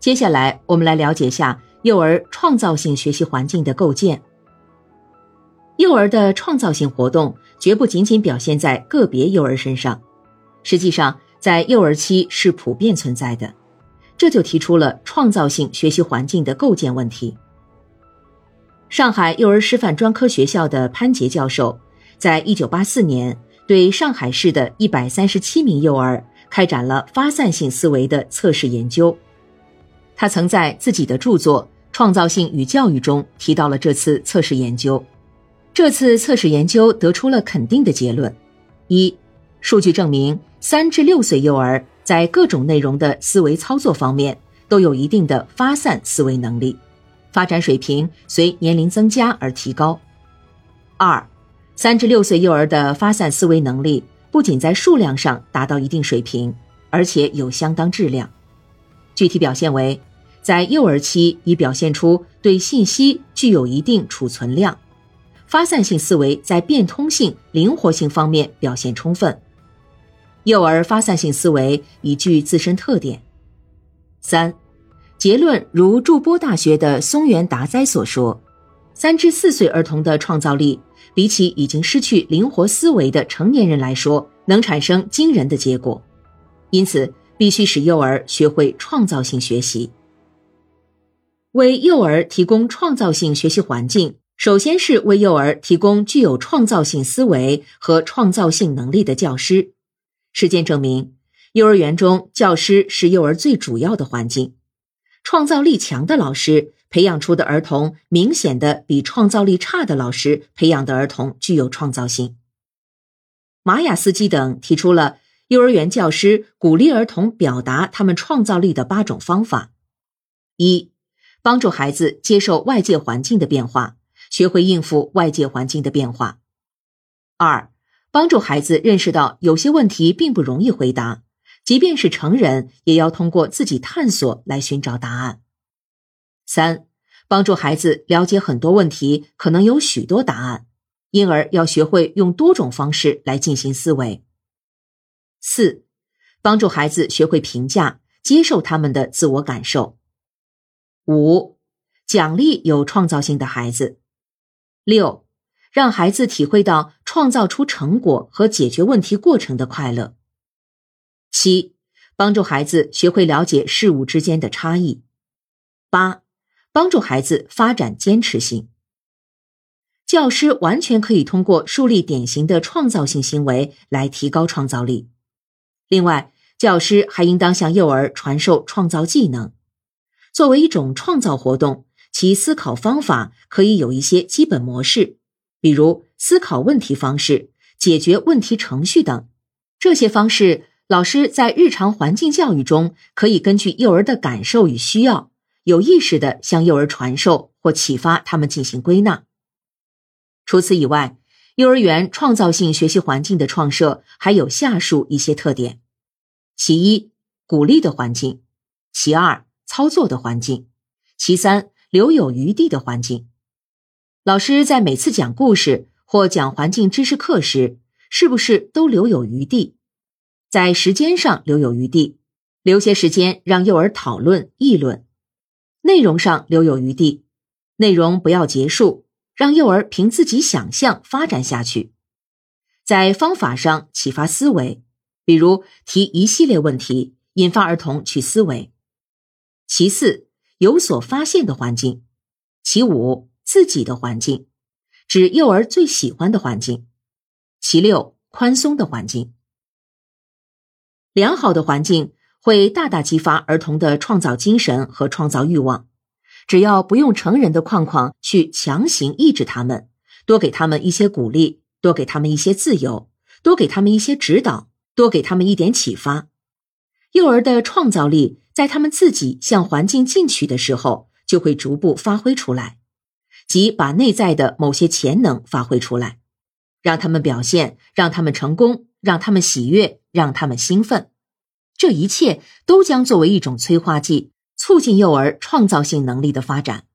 接下来，我们来了解一下幼儿创造性学习环境的构建。幼儿的创造性活动绝不仅仅表现在个别幼儿身上，实际上在幼儿期是普遍存在的。这就提出了创造性学习环境的构建问题。上海幼儿师范专科学校的潘杰教授，在一九八四年对上海市的一百三十七名幼儿开展了发散性思维的测试研究。他曾在自己的著作《创造性与教育》中提到了这次测试研究。这次测试研究得出了肯定的结论：一，数据证明，三至六岁幼儿在各种内容的思维操作方面都有一定的发散思维能力，发展水平随年龄增加而提高。二，三至六岁幼儿的发散思维能力不仅在数量上达到一定水平，而且有相当质量。具体表现为，在幼儿期已表现出对信息具有一定储存量。发散性思维在变通性、灵活性方面表现充分。幼儿发散性思维已具自身特点。三，结论如筑波大学的松原达哉所说，三至四岁儿童的创造力比起已经失去灵活思维的成年人来说，能产生惊人的结果。因此，必须使幼儿学会创造性学习，为幼儿提供创造性学习环境。首先是为幼儿提供具有创造性思维和创造性能力的教师。实践证明，幼儿园中教师是幼儿最主要的环境。创造力强的老师培养出的儿童，明显的比创造力差的老师培养的儿童具有创造性。马雅斯基等提出了幼儿园教师鼓励儿童表达他们创造力的八种方法：一、帮助孩子接受外界环境的变化。学会应付外界环境的变化。二，帮助孩子认识到有些问题并不容易回答，即便是成人，也要通过自己探索来寻找答案。三，帮助孩子了解很多问题可能有许多答案，因而要学会用多种方式来进行思维。四，帮助孩子学会评价、接受他们的自我感受。五，奖励有创造性的孩子。六，让孩子体会到创造出成果和解决问题过程的快乐。七，帮助孩子学会了解事物之间的差异。八，帮助孩子发展坚持性。教师完全可以通过树立典型的创造性行为来提高创造力。另外，教师还应当向幼儿传授创造技能，作为一种创造活动。其思考方法可以有一些基本模式，比如思考问题方式、解决问题程序等。这些方式，老师在日常环境教育中可以根据幼儿的感受与需要，有意识的向幼儿传授或启发他们进行归纳。除此以外，幼儿园创造性学习环境的创设还有下述一些特点：其一，鼓励的环境；其二，操作的环境；其三。留有余地的环境，老师在每次讲故事或讲环境知识课时，是不是都留有余地？在时间上留有余地，留些时间让幼儿讨论议论；内容上留有余地，内容不要结束，让幼儿凭自己想象发展下去。在方法上启发思维，比如提一系列问题，引发儿童去思维。其四。有所发现的环境，其五自己的环境，指幼儿最喜欢的环境。其六宽松的环境，良好的环境会大大激发儿童的创造精神和创造欲望。只要不用成人的框框去强行抑制他们，多给他们一些鼓励，多给他们一些自由，多给他们一些指导，多给他们一点启发，幼儿的创造力。在他们自己向环境进取的时候，就会逐步发挥出来，即把内在的某些潜能发挥出来，让他们表现，让他们成功，让他们喜悦，让他们兴奋。这一切都将作为一种催化剂，促进幼儿创造性能力的发展。